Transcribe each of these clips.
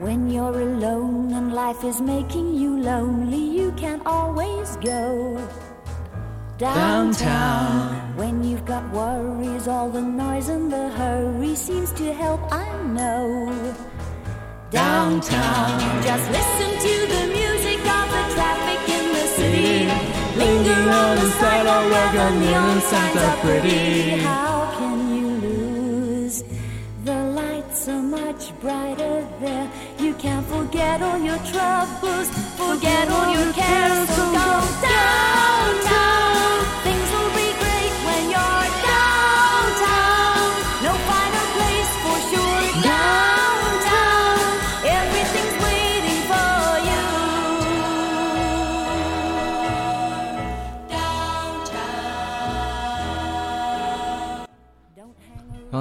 When you're alone and life is making you lonely, you can always go downtown. When you've got worries, all the noise and the hurry seems to help, I know. Downtown, just listen to the music of the traffic in the city. Linger on the sidewalk the neon signs are pretty. Much brighter there. You can't forget all your troubles, forget all your cares. So go downtown.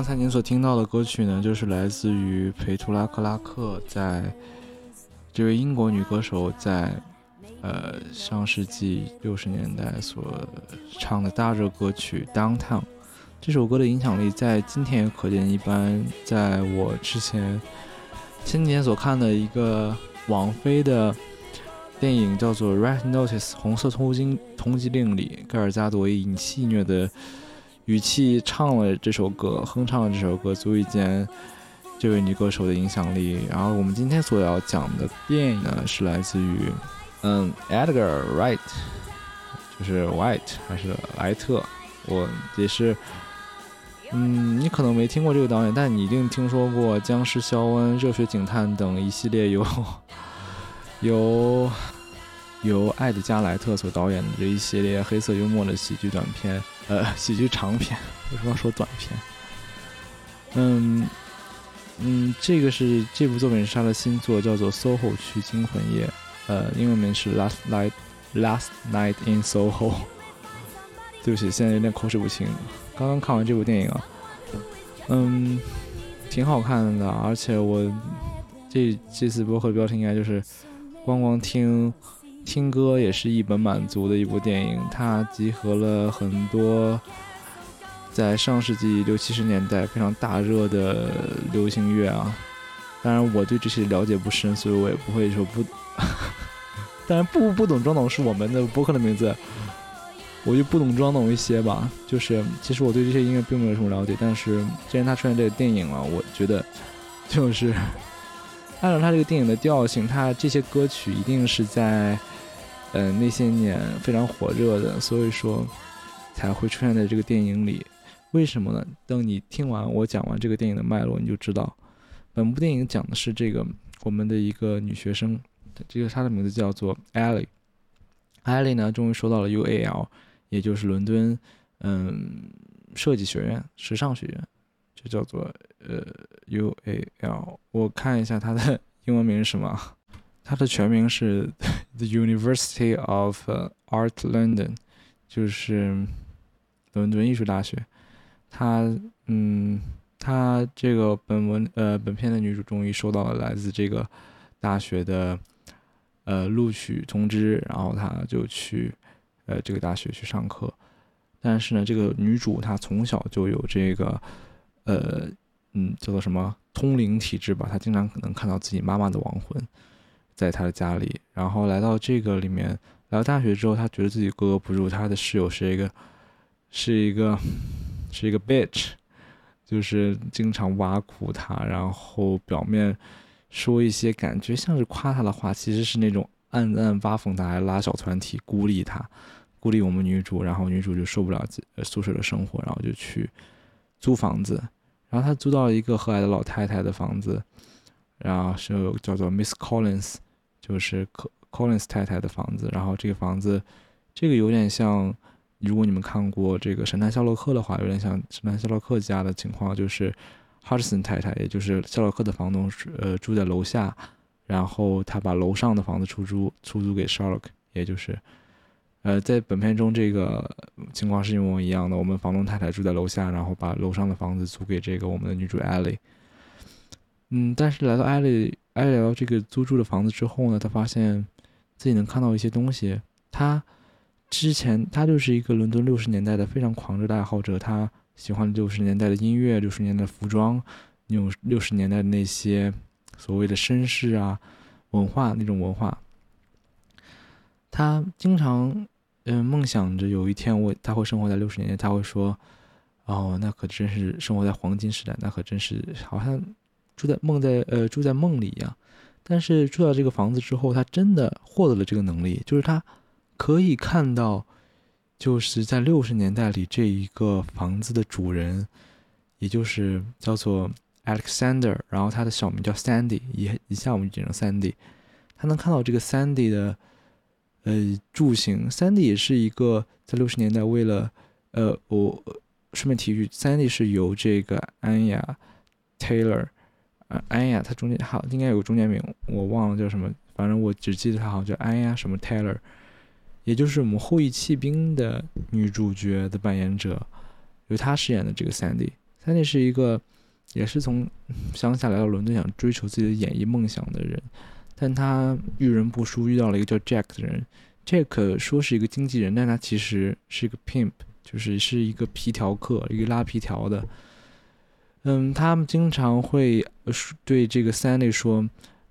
刚才您所听到的歌曲呢，就是来自于裴图拉克拉克在这位英国女歌手在呃上世纪六十年代所唱的大热歌曲《Downtown》。这首歌的影响力在今天也可见一斑。在我之前前几年所看的一个王菲的电影叫做《Red Notice》红色通缉通缉令里，盖尔加朵以戏谑的语气唱了这首歌，哼唱了这首歌，足以见这位女歌手的影响力。然后我们今天所要讲的电影呢，是来自于嗯 Edgar Wright，就是 White 还是莱特，我也是。嗯，你可能没听过这个导演，但你一定听说过《僵尸肖恩》《热血警探》等一系列由由 由艾德加莱特所导演的这一系列黑色幽默的喜剧短片，呃，喜剧长片，为什么要说短片？嗯嗯，这个是这部作品是他的新作，叫做《SOHO 区惊魂夜》，呃，英文名是《Last Night Last Night in SOHO 》。对不起，现在有点口齿不清。刚刚看完这部电影啊，嗯，挺好看的，而且我这这次播客标题应该就是光光听听歌也是一本满足的一部电影。它集合了很多在上世纪六七十年代非常大热的流行乐啊。当然，我对这些了解不深，所以我也不会说不。当然，不不懂装懂是我们的播客的名字。我就不懂装懂一些吧，就是其实我对这些音乐并没有什么了解，但是既然它出现这个电影了，我觉得就是按照他这个电影的调性，他这些歌曲一定是在嗯、呃、那些年非常火热的，所以说才会出现在这个电影里。为什么呢？等你听完我讲完这个电影的脉络，你就知道，本部电影讲的是这个我们的一个女学生，这个她的名字叫做 Ellie。Ellie 呢，终于收到了 UAL。也就是伦敦，嗯，设计学院、时尚学院，就叫做呃 UAL。我看一下它的 英文名是什么，它的全名是 The University of Art London，就是伦敦艺术大学。它，嗯，它这个本文呃本片的女主终于收到了来自这个大学的呃录取通知，然后她就去。呃，这个大学去上课，但是呢，这个女主她从小就有这个，呃，嗯，叫做什么通灵体质吧？她经常可能看到自己妈妈的亡魂，在她的家里。然后来到这个里面，来到大学之后，她觉得自己格格不入。她的室友是一个，是一个，是一个 bitch，就是经常挖苦她，然后表面说一些感觉像是夸她的话，其实是那种。暗暗挖讽他，还拉小团体孤立他，孤立我们女主，然后女主就受不了宿舍的生活，然后就去租房子，然后他租到了一个和蔼的老太太的房子，然后是叫做 Miss Collins，就是 Collins 太太的房子，然后这个房子，这个有点像，如果你们看过这个神探夏洛克的话，有点像神探夏洛克家的情况，就是 Hudson 太太，也就是夏洛克的房东，呃，住在楼下。然后他把楼上的房子出租出租给 Sherlock，也就是，呃，在本片中这个情况是一模一样的。我们房东太太住在楼下，然后把楼上的房子租给这个我们的女主 Ellie。嗯，但是来到 Ellie Ellie 来到这个租住的房子之后呢，她发现自己能看到一些东西。她之前她就是一个伦敦六十年代的非常狂热的爱好者，她喜欢六十年代的音乐、六十年代的服装、那种六十年代的那些。所谓的绅士啊文化那种文化。他经常嗯梦想着有一天我他会生活在六十年代，他会说。哦，那可真是生活在黄金时代，那可真是好像住在梦在呃住在梦里一样。但是住到这个房子之后，他真的获得了这个能力，就是他可以看到，就是在六十年代里这一个房子的主人，也就是叫做 Alexander，然后他的小名叫 Sandy，一一下我们就简称 Sandy。他能看到这个 Sandy 的呃住行，Sandy 也是一个在六十年代为了呃我。顺便提一句，Sandy 是由这个安雅 Taylor，呃，安雅，她中间好应该有个中间名，我忘了叫什么，反正我只记得她好像叫安雅什么 Taylor，也就是我们《后羿弃兵》的女主角的扮演者，由她饰演的这个 Sandy。Sandy 是一个也是从乡下来到伦敦想追求自己的演艺梦想的人，但他遇人不淑，遇到了一个叫 Jack 的人，Jack 说是一个经纪人，但他其实是一个 pimp。就是是一个皮条客，一个拉皮条的。嗯，他们经常会对这个 Sandy 说：“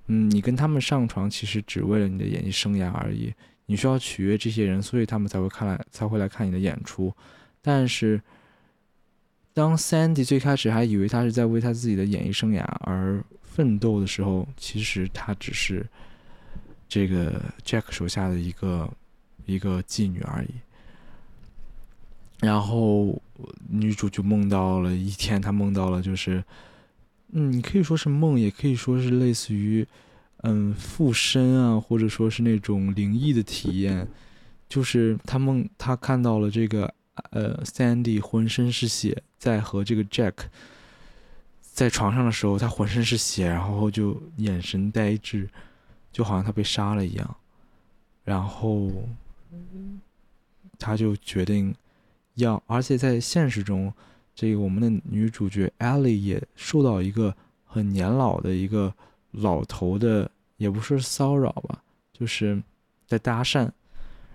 嗯，你跟他们上床，其实只为了你的演艺生涯而已。你需要取悦这些人，所以他们才会看来，才会来看你的演出。但是，当 Sandy 最开始还以为他是在为他自己的演艺生涯而奋斗的时候，其实他只是这个 Jack 手下的一个一个妓女而已。”然后女主就梦到了一天，她梦到了就是，嗯，你可以说是梦，也可以说是类似于，嗯，附身啊，或者说是那种灵异的体验。就是她梦，她看到了这个呃，Sandy 浑身是血，在和这个 Jack 在床上的时候，他浑身是血，然后就眼神呆滞，就好像他被杀了一样。然后他就决定。要，而且在现实中，这个我们的女主角 Ellie 也受到一个很年老的一个老头的，也不是骚扰吧，就是在搭讪，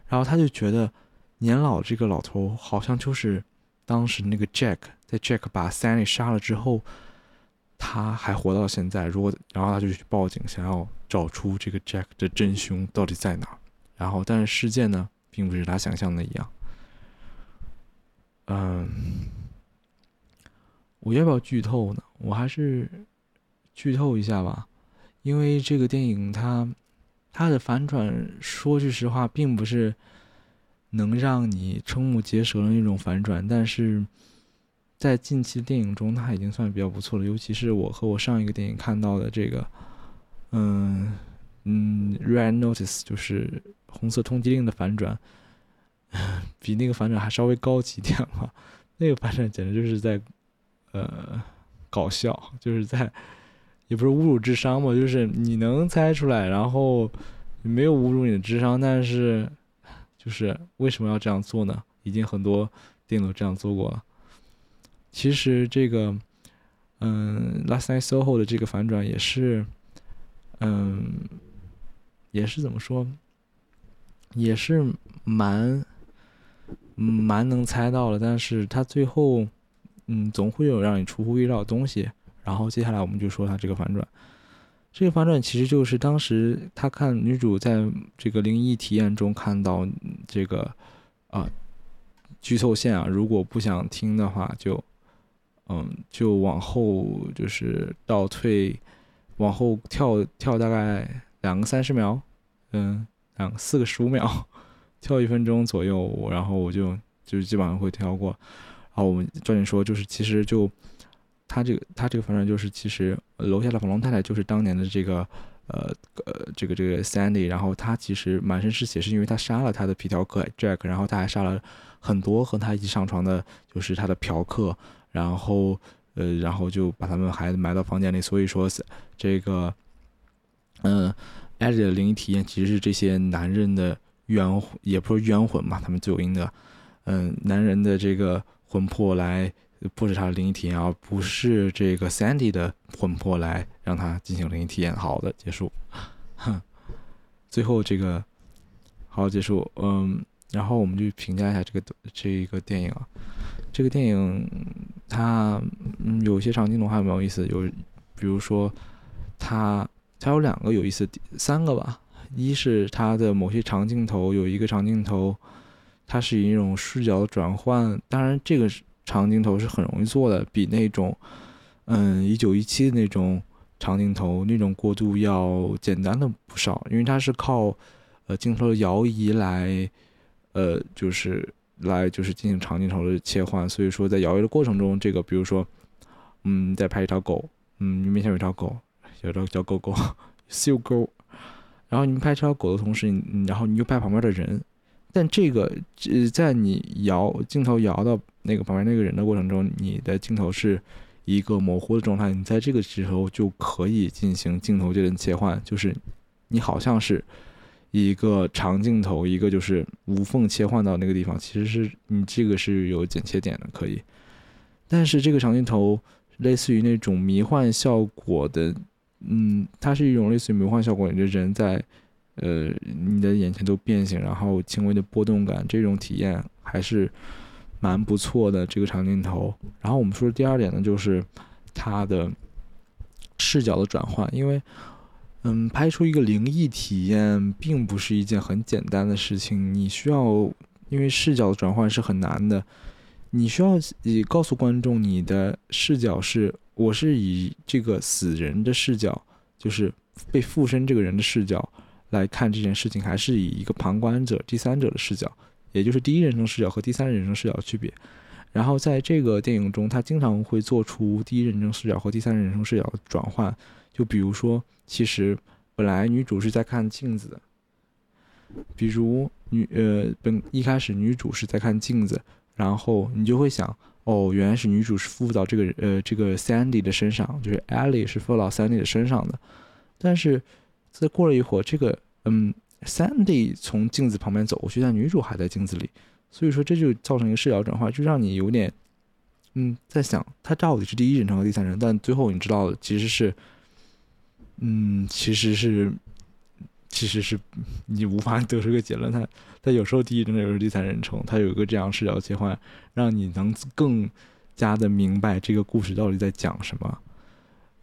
然后他就觉得年老这个老头好像就是当时那个 Jack，在 Jack 把 Sally 杀了之后，他还活到现在。如果，然后他就去报警，想要找出这个 Jack 的真凶到底在哪。然后，但是事件呢，并不是他想象的一样。嗯，我要不要剧透呢？我还是剧透一下吧，因为这个电影它它的反转，说句实话，并不是能让你瞠目结舌的那种反转，但是在近期电影中，它已经算比较不错了。尤其是我和我上一个电影看到的这个，嗯嗯，《Red Notice》就是红色通缉令的反转。比那个反转还稍微高级一点嘛？那个反转简直就是在，呃，搞笑，就是在，也不是侮辱智商嘛，就是你能猜出来，然后没有侮辱你的智商，但是就是为什么要这样做呢？已经很多电影都这样做过了。其实这个，嗯，《Last Night Soho》的这个反转也是，嗯，也是怎么说，也是蛮。蛮能猜到了，但是他最后，嗯，总会有让你出乎意料的东西。然后接下来我们就说他这个反转，这个反转其实就是当时他看女主在这个灵异体验中看到这个，啊，剧透线啊，如果不想听的话，就，嗯，就往后就是倒退，往后跳跳大概两个三十秒，嗯，两个四个十五秒。跳一分钟左右，然后我就就基本上会跳过。然后我们抓紧说，就是其实就他这个他这个反转就是，其实楼下的房东太太就是当年的这个呃呃这个这个 Sandy，然后他其实满身是血，是因为他杀了他的皮条客 Jack，然后他还杀了很多和他一起上床的，就是他的嫖客，然后呃然后就把他们孩子埋到房间里。所以说这个嗯，艾丽的灵异体验其实是这些男人的。冤也不是冤魂嘛，他们罪有应得。嗯，男人的这个魂魄来布置他的灵异体验，而不是这个 Sandy 的魂魄来让他进行灵异体验。好的，结束。哼，最后这个好结束。嗯，然后我们就评价一下这个这一个电影啊。这个电影它嗯有些场景的话蛮有意思，有比如说它它有两个有意思三个吧，一是它的某些长镜头有一个长镜头，它是以一种视角转换，当然这个长镜头是很容易做的，比那种嗯一九一七的那种长镜头那种过渡要简单的不少，因为它是靠呃镜头的摇移来呃就是来就是进行长镜头的切换，所以说在摇曳的过程中，这个比如说嗯在拍一条狗，嗯你面前有一条狗。有的叫狗狗，遛狗，然后你拍这条狗的同时，你然后你又拍旁边的人，但这个呃，在你摇镜头摇到那个旁边那个人的过程中，你的镜头是一个模糊的状态，你在这个时候就可以进行镜头间的切换，就是你好像是一个长镜头，一个就是无缝切换到那个地方，其实是你这个是有剪切点的，可以，但是这个长镜头类似于那种迷幻效果的。嗯，它是一种类似于迷幻效果，你的人在，呃，你的眼前都变形，然后轻微的波动感，这种体验还是蛮不错的。这个长镜头，然后我们说的第二点呢，就是它的视角的转换，因为，嗯，拍出一个灵异体验并不是一件很简单的事情，你需要，因为视角的转换是很难的，你需要以告诉观众你的视角是。我是以这个死人的视角，就是被附身这个人的视角来看这件事情，还是以一个旁观者、第三者的视角，也就是第一人称视角和第三人称视角的区别。然后在这个电影中，他经常会做出第一人称视角和第三人称视角的转换。就比如说，其实本来女主是在看镜子的，比如女呃本一开始女主是在看镜子，然后你就会想。哦，原来是女主是附到这个呃这个 Sandy 的身上，就是 Ellie 是附到 Sandy 的身上的。但是再过了一会儿，这个嗯 Sandy 从镜子旁边走过去，但女主还在镜子里，所以说这就造成一个视角转换，就让你有点嗯在想，他到底是第一人称和第三人，但最后你知道其实是嗯其实是。其实是你无法 得出个结论，他他有时候第一人称，有时候第三人称，他有一个这样视角切换，让你能更加的明白这个故事到底在讲什么。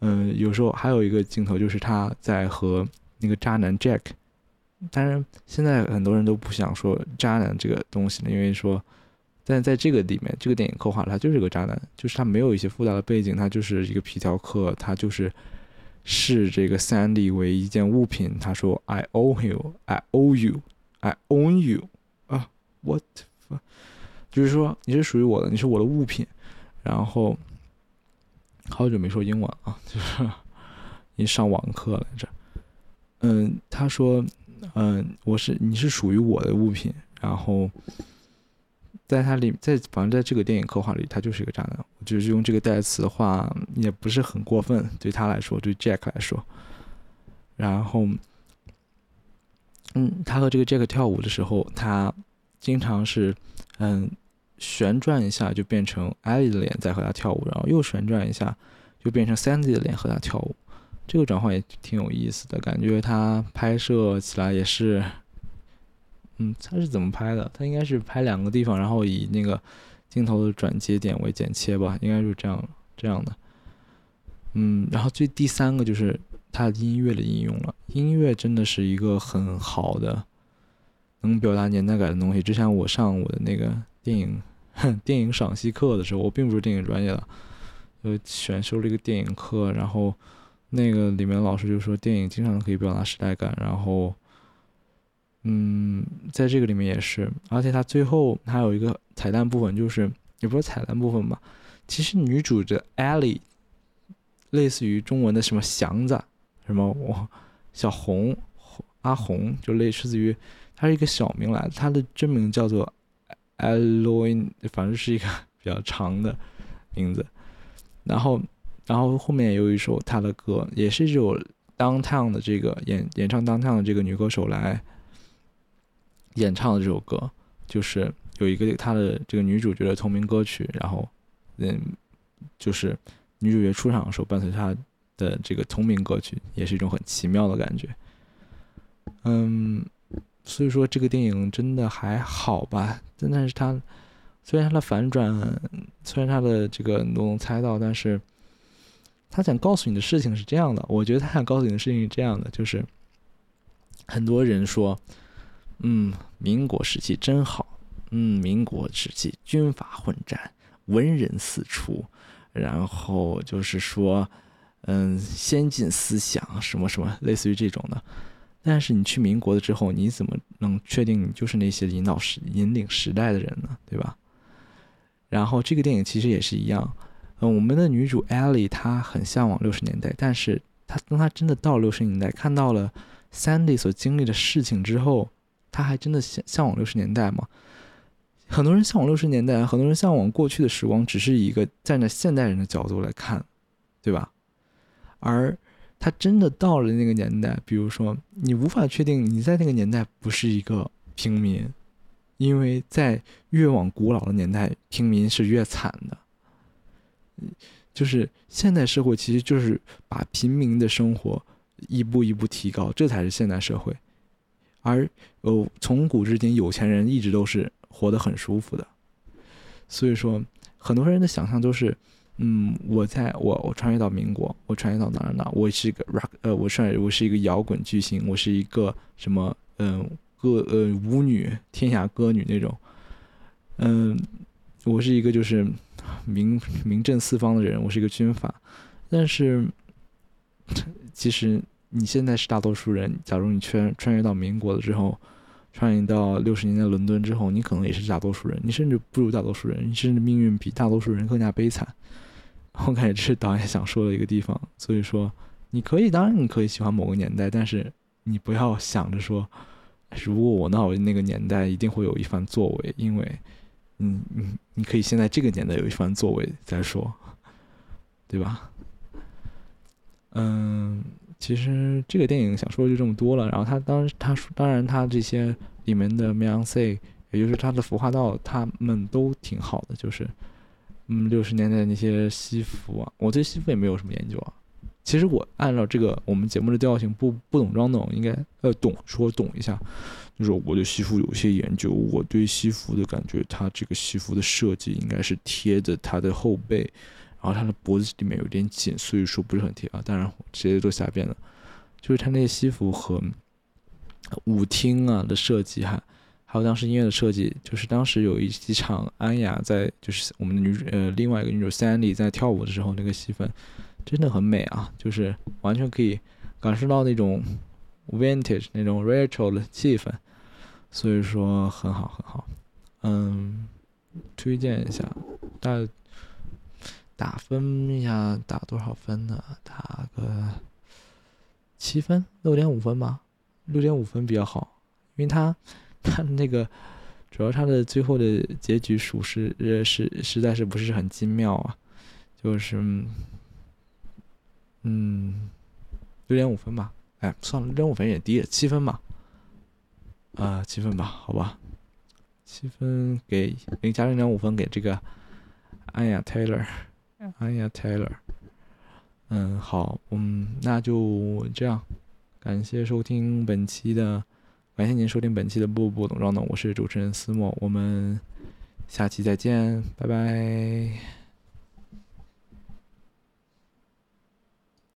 嗯，有时候还有一个镜头就是他在和那个渣男 Jack，当然现在很多人都不想说渣男这个东西了，因为说，但在这个里面，这个电影刻画他就是个渣男，就是他没有一些复杂的背景，他就是一个皮条客，他就是。视这个 Sandy 为一件物品，他说：“I owe you, I owe you, I own you。”啊，What？就是说你是属于我的，你是我的物品。然后好久没说英文啊，就是你上网课来着。嗯，他说：“嗯，我是你是属于我的物品。”然后。在他里，在反正在这个电影刻画里，他就是一个渣男。我就是用这个代词的话，也不是很过分，对他来说，对 Jack 来说。然后，嗯，他和这个 Jack 跳舞的时候，他经常是，嗯，旋转一下就变成 Ellie 的脸在和他跳舞，然后又旋转一下就变成 Sandy 的脸和他跳舞。这个转换也挺有意思的，感觉他拍摄起来也是。嗯，他是怎么拍的？他应该是拍两个地方，然后以那个镜头的转接点为剪切吧，应该就是这样这样的。嗯，然后最第三个就是他音乐的应用了。音乐真的是一个很好的能表达年代感的东西。之前我上我的那个电影电影赏析课的时候，我并不是电影专业的，就选修了一个电影课，然后那个里面老师就说电影经常可以表达时代感，然后。嗯，在这个里面也是，而且它最后还有一个彩蛋部分，就是也不是彩蛋部分吧。其实女主的 Ellie，类似于中文的什么祥子，什么我小红阿红，就类似于她是一个小名来，她的真名叫做 Eloy，反正是一个比较长的名字。然后，然后后面有一首她的歌，也是这首 Downtown 的这个演演唱 Downtown 的这个女歌手来。演唱的这首歌，就是有一个他的这个女主角的同名歌曲，然后，嗯，就是女主角出场的时候伴随她的这个同名歌曲，也是一种很奇妙的感觉。嗯，所以说这个电影真的还好吧？真的是它，虽然它的反转，虽然它的这个都能猜到，但是他想告诉你的事情是这样的，我觉得他想告诉你的事情是这样的，就是很多人说，嗯，民国时期真好，嗯，民国时期军阀混战，文人四出，然后就是说，嗯，先进思想什么什么，类似于这种的。但是你去民国了之后，你怎么能确定你就是那些引导时引领时代的人呢？对吧？然后这个电影其实也是一样。嗯，我们的女主艾莉她很向往六十年代，但是她当她真的到六十年代，看到了 Sandy 所经历的事情之后，他还真的向向往六十年代吗？很多人向往六十年代，很多人向往过去的时光，只是一个站在现代人的角度来看，对吧？而他真的到了那个年代，比如说，你无法确定你在那个年代不是一个平民，因为在越往古老的年代，平民是越惨的。就是现代社会，其实就是把平民的生活一步一步提高，这才是现代社会。而有从古至今，有钱人一直都是活得很舒服的。所以说，很多人的想象都是，嗯，我在我我穿越到民国，我穿越到哪哪哪，我是一个 rock，呃，我算我是一个摇滚巨星，我是一个什么，嗯，歌呃舞女，天下歌女那种，嗯，我是一个就是。名名震四方的人，我是一个军阀，但是其实你现在是大多数人。假如你穿穿越到民国了之后，穿越到六十年代伦敦之后，你可能也是大多数人，你甚至不如大多数人，你甚至命运比大多数人。更加悲惨。我感觉这是导演想说的一个地方。所以说，你可以，当然你可以喜欢某个年代，但是你不要想着说，如果我到那个年代，一定会有一番作为，因为。嗯嗯，你可以先在这个年代有一番作为再说，对吧？嗯，其实这个电影想说的就这么多了。然后他当他说，当然他这些里面的 Beyonce，也就是他的服化道，他们都挺好的。就是嗯，六十年代那些西服啊，我对西服也没有什么研究啊。其实我按照这个我们节目的调性，不不懂装懂，应该呃懂说懂一下。就是我对西服有些研究，我对西服的感觉，它这个西服的设计应该是贴着它的后背，然后他的脖子里面有点紧，所以说不是很贴啊。当然这些都瞎编的，就是他那些西服和舞厅啊的设计哈，还有当时音乐的设计，就是当时有一几场安雅在，就是我们的女呃另外一个女主 Sandy 在跳舞的时候，那个戏份。真的很美啊，就是完全可以感受到那种 vintage 那种 retro 的气氛，所以说很好很好，嗯，推荐一下，大打分一下，打多少分呢？打个七分，六点五分吧，六点五分比较好，因为他 他那个主要他的最后的结局属实呃是实在是不是很精妙啊，就是。嗯，六点五分吧。哎，算了，六点五分也低，七分吧。啊，七分吧，好吧。七分给零加零点五分给这个安雅 Taylor，哎呀 Taylor。嗯，好，嗯，那就这样。感谢收听本期的，感谢您收听本期的步步懂装懂，我是主持人思墨，我们下期再见，拜拜。